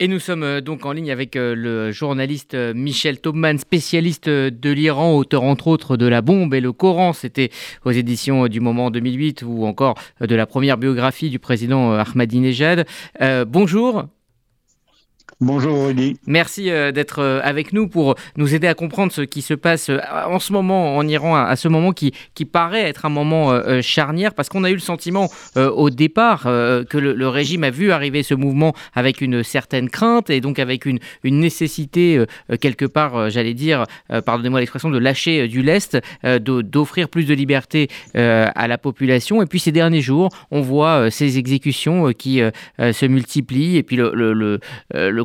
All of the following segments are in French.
Et nous sommes euh, donc en ligne avec euh, le journaliste euh, Michel Taubman, spécialiste de l'Iran, auteur entre autres de La bombe et le Coran. C'était aux éditions du moment 2008 ou encore de la première biographie du président Ahmadinejad. bonjour. Bonjour Rudy. Merci euh, d'être euh, avec nous pour nous aider à comprendre ce qui se passe euh, en ce moment en Iran, à ce moment qui, qui paraît être un moment charnière, parce qu'on a eu le sentiment au départ que le, régime a vu arriver ce mouvement avec une certaine crainte et donc avec une, une nécessité quelque part, j'allais dire, pardonnez-moi l'expression, de lâcher du lest, d'offrir plus de liberté à la population. Et puis ces derniers jours, on voit ces exécutions qui se multiplient et puis le,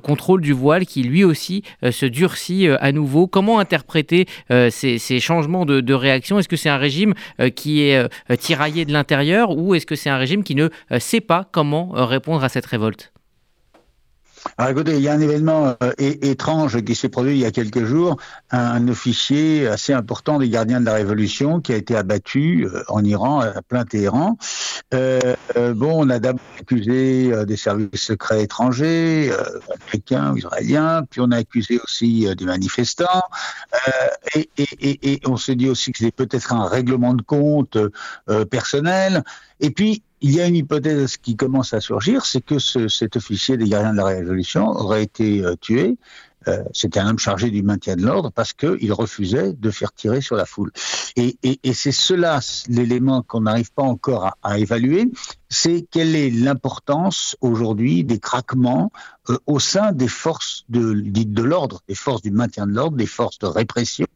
contrôle du voile qui lui aussi euh, se durcit euh, à nouveau. Comment interpréter euh, ces, changements de, réaction? Est-ce que c'est un régime qui est tiraillé de l'intérieur ou est-ce que c'est un régime qui ne sait pas comment répondre à cette révolte? Alors écoutez, il y a un événement euh, étrange qui s'est produit il y a quelques jours. Un, officier assez important des gardiens de la Révolution qui a été abattu euh, en Iran, à plein Téhéran. Euh, bon, on a d'abord accusé des services secrets étrangers, américains ou israéliens, puis on a accusé aussi des manifestants. Et, et, et, on s'est dit aussi que c'était peut-être un règlement de compte personnel. Et puis, il y a une hypothèse qui commence à surgir, c'est que ce, cet officier des gardiens de la Révolution aurait été euh, tué. Euh, C'était un homme chargé du maintien de l'ordre parce qu'il refusait de faire tirer sur la foule. Et, c'est cela l'élément qu'on n'arrive pas encore à évaluer, c'est quelle est l'importance aujourd'hui des craquements euh, au sein des forces de, de l'ordre, des forces du maintien de l'ordre, des forces de répression.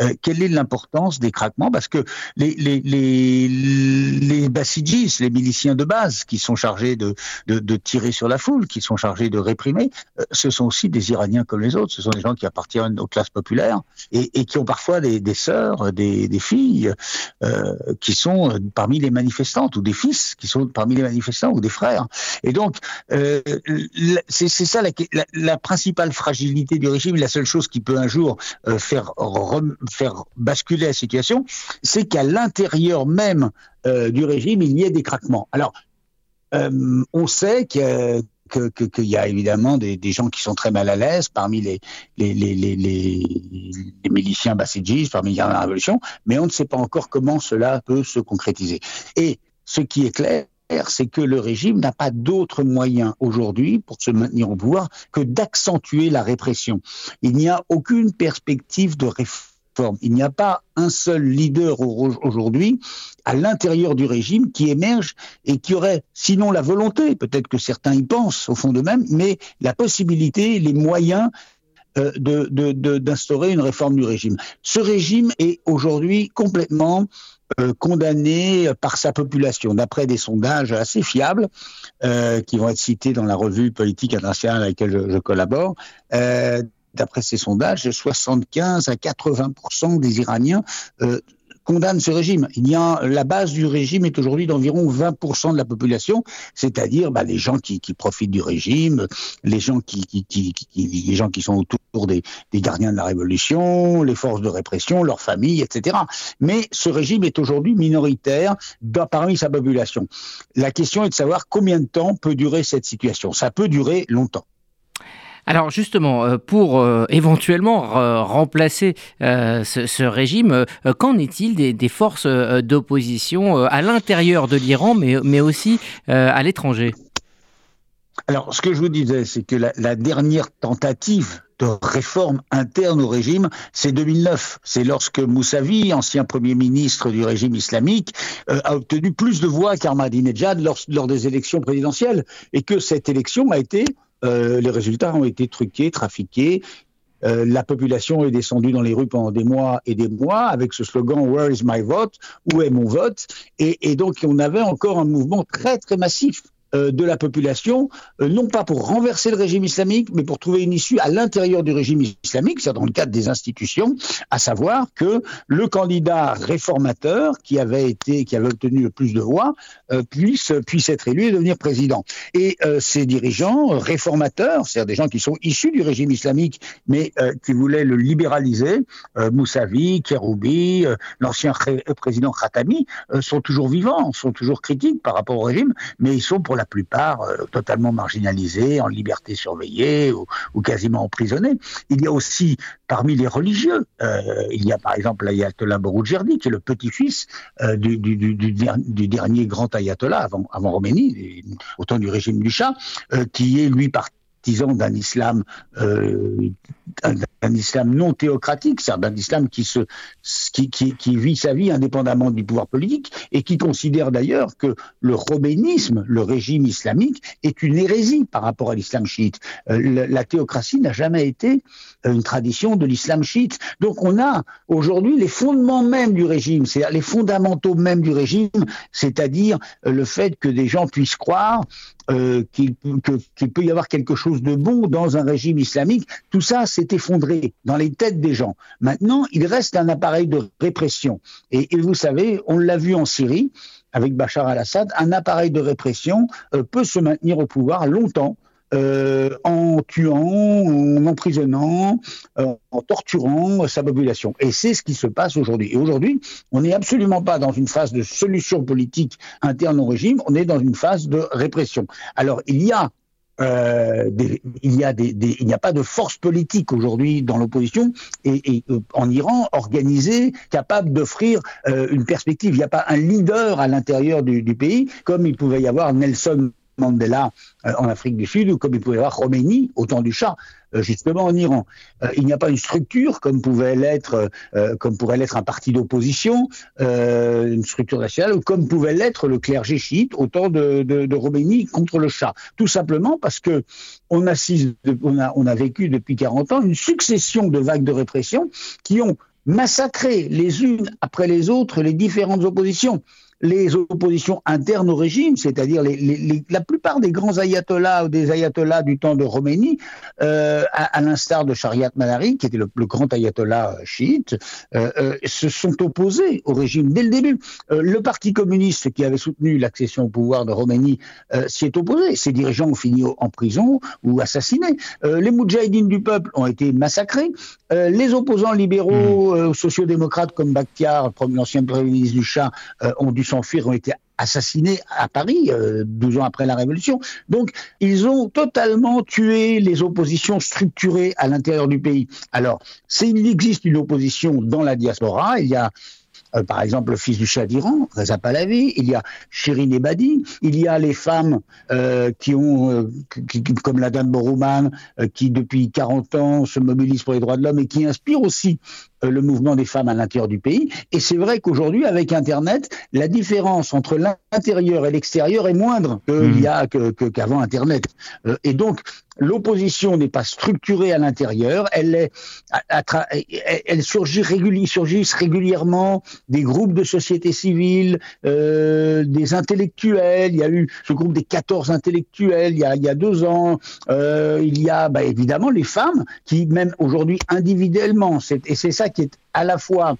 Euh, quelle est l'importance des craquements? Parce que les, les, les, les bassidjis, les miliciens de base qui sont chargés de, de, de, tirer sur la foule, qui sont chargés de réprimer, euh, ce sont aussi des Iraniens comme les autres. Ce sont des gens qui appartiennent aux classes populaires et, et qui ont parfois des, des sœurs, des, des filles euh, qui sont parmi les manifestantes ou des fils qui sont parmi les manifestants ou des frères. Et donc, euh, c'est ça la, principale fragilité du régime. La seule chose qui peut un jour euh, faire, basculer la situation, c'est qu'à l'intérieur même euh, du régime, il y ait des craquements. Alors, on sait a qu'il y a évidemment des, gens qui sont très mal à l'aise parmi les, les, les, les, les miliciens bassidjis, parmi la révolution, mais on ne sait pas encore comment cela peut se concrétiser. Et ce qui est clair, c'est que le régime n'a pas d'autre moyen aujourd'hui pour se maintenir au pouvoir que d'accentuer la répression. Il n'y a aucune perspective de réforme. Il n'y a pas un seul leader aujourd'hui à l'intérieur du régime qui émerge et qui aurait, sinon la volonté, peut-être que certains y pensent au fond d'eux-mêmes, mais la possibilité, les moyens d'instaurer de, une réforme du régime. Ce régime est aujourd'hui complètement euh, condamné par sa population, d'après des sondages assez fiables euh, qui vont être cités dans la revue politique internationale à laquelle je, collabore. Euh, d'après ces sondages, 75 à 80% des Iraniens euh, condamne ce régime. Il y a la base du régime est aujourd'hui d'environ 20% de la population, c'est-à-dire bah, les gens qui, qui, profitent du régime, les gens qui, qui, qui, les gens qui sont autour des, des, gardiens de la révolution, les forces de répression, leurs familles, etc. Mais ce régime est aujourd'hui minoritaire dans, parmi sa population. La question est de savoir combien de temps peut durer cette situation. Ça peut durer longtemps. Alors justement, euh, pour euh, éventuellement euh, remplacer ce, régime, qu'en est-il des, forces d'opposition à l'intérieur de l'Iran, mais, aussi à l'étranger? Alors, ce que je vous disais, c'est que la, dernière tentative de réforme interne au régime, c'est 2009. C'est lorsque Moussavi, ancien premier ministre du régime islamique, a obtenu plus de voix qu'Ahmadinejad lors, lors des élections présidentielles, et que cette élection a été euh, les résultats ont été truqués, trafiqués. Euh, la population est descendue dans les rues pendant des mois et des mois avec ce slogan Where is my vote? Où est mon vote? Et, donc on avait encore un mouvement très très massif de la population, euh, non pas pour renverser le régime islamique, mais pour trouver une issue à l'intérieur du régime islamique, c'est dans le cadre des institutions, à savoir que le candidat réformateur qui avait été, qui avait obtenu le plus de voix, euh, puisse puisse être élu et devenir président. Et ces dirigeants réformateurs, c'est-à-dire des gens qui sont issus du régime islamique, mais qui voulaient le libéraliser, Moussavi, Keroubi, l'ancien président Khatami, sont toujours vivants, sont toujours critiques par rapport au régime, mais ils sont pour la la plupart totalement marginalisés, en liberté surveillée ou, quasiment emprisonnés. Il y a aussi parmi les religieux, il y a par exemple l'ayatollah Boroujerdi, qui est le petit-fils du, du, dernier grand ayatollah avant, avant Roménie, au temps du régime du Shah, qui est lui parti d'un islam, euh, un, islam non théocratique, c'est un islam qui, vit sa vie indépendamment du pouvoir politique et qui considère d'ailleurs que le robénisme, le régime islamique, est une hérésie par rapport à l'islam chiite. Euh, la, théocratie n'a jamais été une tradition de l'islam chiite. Donc on a aujourd'hui les fondements même du régime, c'est-à-dire les fondamentaux même du régime, c'est-à-dire le fait que des gens puissent croire euh, qu'il peut y avoir quelque chose de bon dans un régime islamique, tout ça s'est effondré dans les têtes des gens. Maintenant, il reste un appareil de répression. Et, vous savez, on l'a vu en Syrie avec Bachar al-Assad, un appareil de répression euh, peut se maintenir au pouvoir longtemps euh, en tuant, en emprisonnant, euh, en torturant sa population. Et c'est ce qui se passe aujourd'hui. Et aujourd'hui, on n'est absolument pas dans une phase de solution politique interne au régime, on est dans une phase de répression. Alors, il y a euh, il y a des, il n'y a pas de force politique aujourd'hui dans l'opposition et, en Iran organisée capable d'offrir une perspective. Il n'y a pas un leader à l'intérieur du, du, pays comme il pouvait y avoir Nelson Mandela euh, en Afrique du Sud, ou comme il pouvait y avoir Khomeini au temps du Shah, euh, justement en Iran. Euh, il n'y a pas une structure comme pouvait l'être, pourrait l'être un parti d'opposition, une structure nationale, ou comme pouvait l'être le clergé chiite au temps de, de, contre le Shah. Tout simplement parce que on, assiste, on, a, on a vécu depuis 40 ans une succession de vagues de répression qui ont massacré les unes après les autres les différentes oppositions les oppositions internes au régime, c'est-à-dire la plupart des grands ayatollahs ou des ayatollahs du temps de Roménie, euh, à, l'instar de Shariat Madari, qui était le, plus grand ayatollah chiite, euh, euh, se sont opposés au régime dès le début. le Parti communiste qui avait soutenu l'accession au pouvoir de Roménie s'y est opposé. Ses dirigeants ont fini en prison ou assassinés. les Moudjahidines du peuple ont été massacrés. les opposants libéraux, mmh. sociodémocrates comme Bakhtiar, l'ancien premier ministre du Shah, ont dû s'enfuir ont été assassinés à Paris, euh, 12 ans après la Révolution. Donc, ils ont totalement tué les oppositions structurées à l'intérieur du pays. Alors, s'il existe une opposition dans la diaspora, il y a euh, par exemple le fils du Shah d'Iran, Reza Pahlavi, il y a Shirin Ebadi, il y a les femmes euh, qui ont, euh, comme la dame Borouman, qui depuis 40 ans se mobilisent pour les droits de l'homme et qui inspirent aussi le mouvement des femmes à l'intérieur du pays. Et c'est vrai qu'aujourd'hui, avec Internet, la différence entre l'intérieur et l'extérieur est moindre qu'il y a qu'avant Internet. et donc, l'opposition n'est pas structurée à l'intérieur, elle, est, elle surgit surgissent régulièrement des groupes de société civile, euh, des intellectuels. Il y a eu ce groupe des 14 intellectuels il y a, il y a deux ans. Euh, il y a bah, évidemment les femmes qui, même aujourd'hui individuellement, et c'est ça qui est à la fois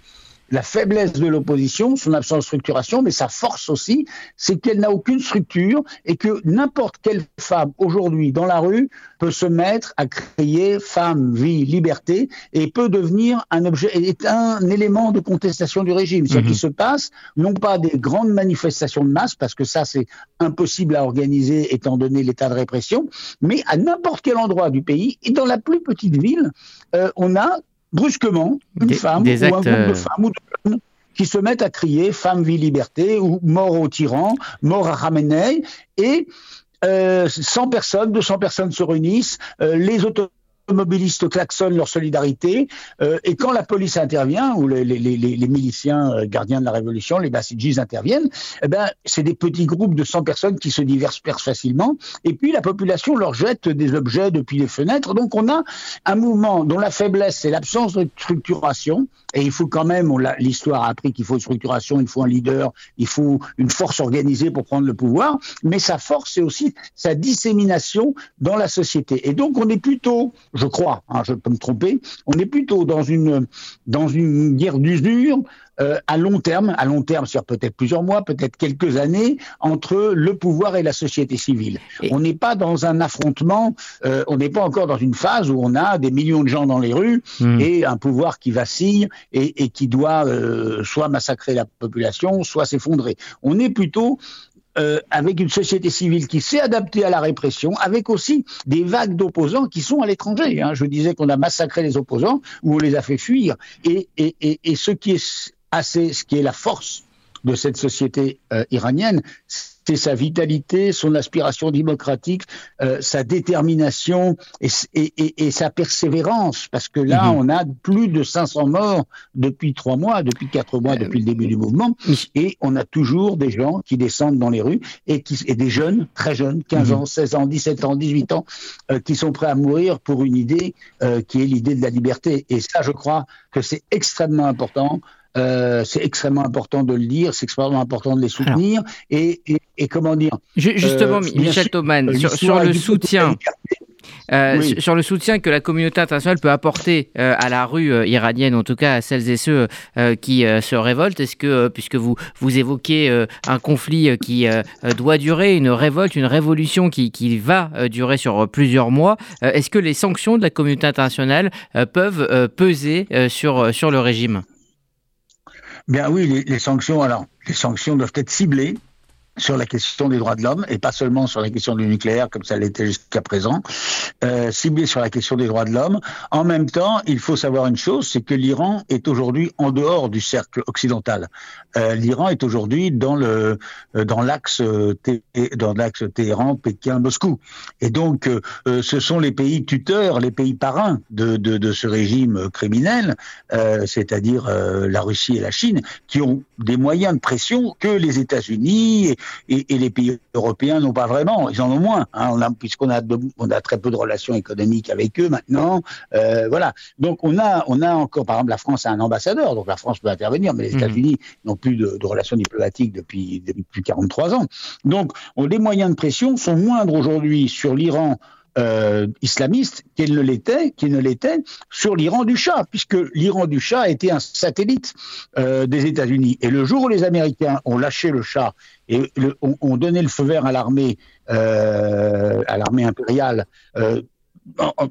la faiblesse de l'opposition, son absence de structuration, mais sa force aussi, c'est qu'elle n'a aucune structure et que n'importe quelle femme aujourd'hui dans la rue peut se mettre à crier femme, vie, liberté et peut devenir un objet, est un élément de contestation du régime. Ce qui mhm. se passe, non pas des grandes manifestations de masse, parce que ça c'est impossible à organiser étant donné l'état de répression, mais à n'importe quel endroit du pays et dans la plus petite ville, euh, on a brusquement une femme ou un groupe de euh, femmes ou de jeunes qui se mettent à crier femme, vie, liberté ou mort au tyran, mort à Khamenei et euh, 100 personnes, 200 personnes se réunissent, euh, les autorités automobilistes klaxonnent leur solidarité, euh, et quand la police intervient, ou les, miliciens euh, gardiens de la révolution, les Bassidjis interviennent, eh ben, c'est des petits groupes de 100 personnes qui se dispersent facilement, et puis la population leur jette des objets depuis les fenêtres. Donc on a un mouvement dont la faiblesse, c'est l'absence de structuration, et il faut quand même, l'histoire a appris qu'il faut une structuration, il faut un leader, il faut une force organisée pour prendre le pouvoir, mais sa force, c'est aussi sa dissémination dans la société. Et donc on est plutôt je crois, hein, je peux me tromper, on est plutôt dans une, dans une guerre d'usure euh, à long terme, à long terme, sur peut-être plusieurs mois, peut-être quelques années, entre le pouvoir et la société civile. On n'est pas dans un affrontement, euh, on n'est pas encore dans une phase où on a des millions de gens dans les rues hmm. et un pouvoir qui vacille et, et qui doit euh, soit massacrer la population, soit s'effondrer. On est plutôt euh, avec une société civile qui s'est adaptée à la répression, avec aussi des vagues d'opposants qui sont à l'étranger. Hein. Je disais qu'on a massacré les opposants ou on les a fait fuir. Et, et, et, et ce qui est assez, ce qui est la force de cette société euh, iranienne, c'est sa vitalité, son aspiration démocratique, euh, sa détermination et, et, et, sa persévérance. Parce que là, mhm. on a plus de 500 morts depuis trois mois, depuis quatre mois, depuis le début du mouvement. Et on a toujours des gens qui descendent dans les rues et, qui, et des jeunes, très jeunes, 15 mhm. ans, 16 ans, 17 ans, 18 ans, euh, qui sont prêts à mourir pour une idée euh, qui est l'idée de la liberté. Et ça, je crois que c'est extrêmement important. Euh, c'est extrêmement important de le dire, c'est extrêmement important de les soutenir. et, et, et, comment dire Justement, euh, Michel Thoman, sur, sur, le soutien. Euh, sur le soutien que la communauté internationale peut apporter euh, à la rue euh, iranienne, en tout cas à celles et ceux qui se révoltent, est-ce que, puisque vous, vous évoquez un conflit qui doit durer, une révolte, une révolution qui, qui va durer sur plusieurs mois, est-ce que les sanctions de la communauté internationale peuvent peser sur, sur le régime? Bien oui, les, sanctions, alors, les sanctions doivent être ciblées sur la question des droits de l'homme et pas seulement sur la question du nucléaire comme ça l'était jusqu'à présent, euh, ciblé sur la question des droits de l'homme. En même temps, il faut savoir une chose, c'est que l'Iran est aujourd'hui en dehors du cercle occidental. Euh, L'Iran est aujourd'hui dans le euh, dans l'axe euh, dans l'axe Téhéran, Pékin, Moscou. Et donc, euh, ce sont les pays tuteurs, les pays parrains de, de, de ce régime criminel, c'est-à-dire la Russie et la Chine, qui ont des moyens de pression que les États-Unis et, et, les pays européens n'ont pas vraiment. Ils en ont moins, hein, puisqu'on a, on a très peu de relations économiques avec eux maintenant. Euh, voilà. Donc on a, on a encore, par exemple, la France a un ambassadeur, donc la France peut intervenir, mais les mmh. États-Unis n'ont plus de, de, relations diplomatiques depuis, depuis 43 ans. Donc on, les moyens de pression sont moindres aujourd'hui sur l'Iran euh, islamiste qu'il ne l'était, qu'il ne l'était sur l'Iran du Shah, puisque l'Iran du Shah était un satellite euh, des États-Unis. Et le jour où les Américains ont lâché le Shah et ont, donné le feu vert à l'armée, euh, à l'armée impériale, euh,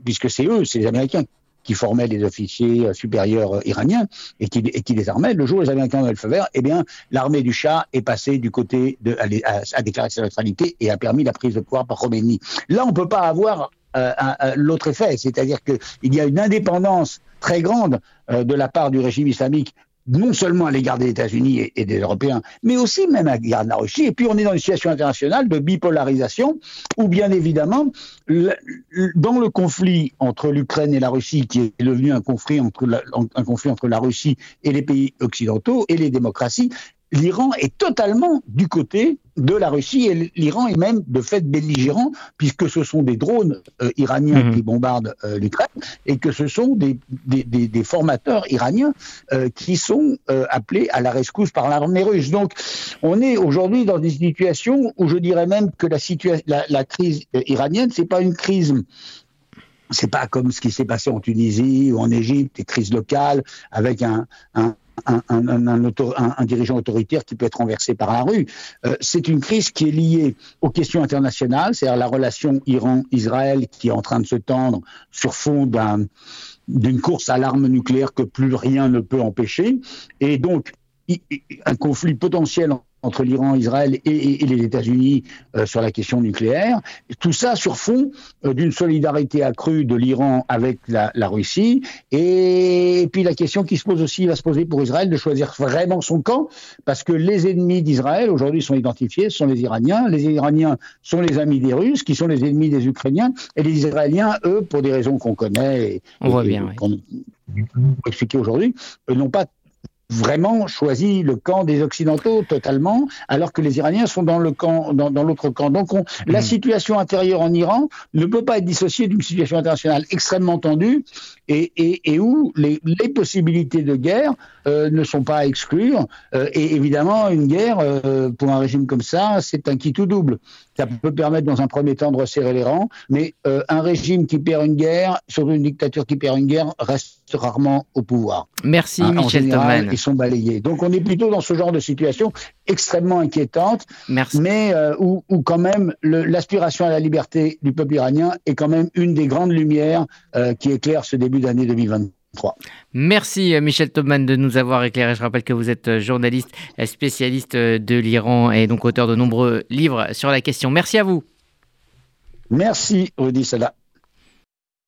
puisque c'est eux, c'est les Américains qui formaient les officiers euh, supérieurs euh, iraniens et qui, et les armaient, le jour où les Américains ont le feu vert, eh bien, l'armée du Shah est passée du côté de, à, déclarer sa neutralité et a permis la prise de pouvoir par Khomeini. Là, on ne peut pas avoir euh, l'autre effet, c'est-à-dire qu'il y a une indépendance très grande de la part du régime islamique non seulement à l'égard des États-Unis et, des Européens, mais aussi même à l'égard de la Russie. Et puis on est dans une situation internationale de bipolarisation où bien évidemment, dans le conflit entre l'Ukraine et la Russie, qui est devenu un conflit entre un conflit entre la Russie et les pays occidentaux et les démocraties, l'Iran est totalement du côté de la Russie et l'Iran est même de fait belligérant puisque ce sont des drones euh, iraniens mmh. qui bombardent euh, l'Ukraine et que ce sont des, des, des, des formateurs iraniens euh, qui sont euh, appelés à la rescousse par l'armée russe. Donc on est aujourd'hui dans des situations où je dirais même que la, la, la crise iranienne c'est pas une crise c'est pas comme ce qui s'est passé en Tunisie ou en Égypte, des crises locales avec un, un, un, dirigeant autoritaire qui peut être renversé par la rue. Euh, c'est une crise qui est liée aux questions internationales, c'est-à-dire la relation Iran-Israël qui est en train de se tendre sur fond d'une course à l'arme nucléaire que plus rien ne peut empêcher. Et donc, un conflit potentiel entre l'Iran, Israël et, et, les États-Unis euh, sur la question nucléaire. Tout ça sur fond euh, d'une solidarité accrue de l'Iran avec la, la Russie. Et, et, puis la question qui se pose aussi va se poser pour Israël de choisir vraiment son camp, parce que les ennemis d'Israël aujourd'hui sont identifiés, ce sont les Iraniens. Les Iraniens sont les amis des Russes, qui sont les ennemis des Ukrainiens. Et les Israéliens, eux, pour des raisons qu'on connaît et, On voit bien, oui. qu'on expliquer aujourd'hui, n'ont pas vraiment choisi le camp des Occidentaux totalement, alors que les Iraniens sont dans le camp, dans, dans l'autre camp. Donc, on, mmh. la situation intérieure en Iran ne peut pas être dissociée d'une situation internationale extrêmement tendue et, et, et où les, les, possibilités de guerre euh, ne sont pas à exclure. Euh, et évidemment, une guerre euh, pour un régime comme ça, c'est un qui tout double. Ça peut permettre dans un premier temps de resserrer les rangs, mais euh, un régime qui perd une guerre, surtout une dictature qui perd une guerre, reste rarement au pouvoir. Merci hein, Michel général, Ils sont balayés. Donc on est plutôt dans ce genre de situation extrêmement inquiétante, Merci. mais euh, où, où, quand même l'aspiration à la liberté du peuple iranien est quand même une des grandes lumières euh, qui éclairent ce début d'année 2020. Merci Michel Tobman de nous avoir éclairé. Je rappelle que vous êtes journaliste spécialiste de l'Iran et donc auteur de nombreux livres sur la question. Merci à vous. Merci Rudy.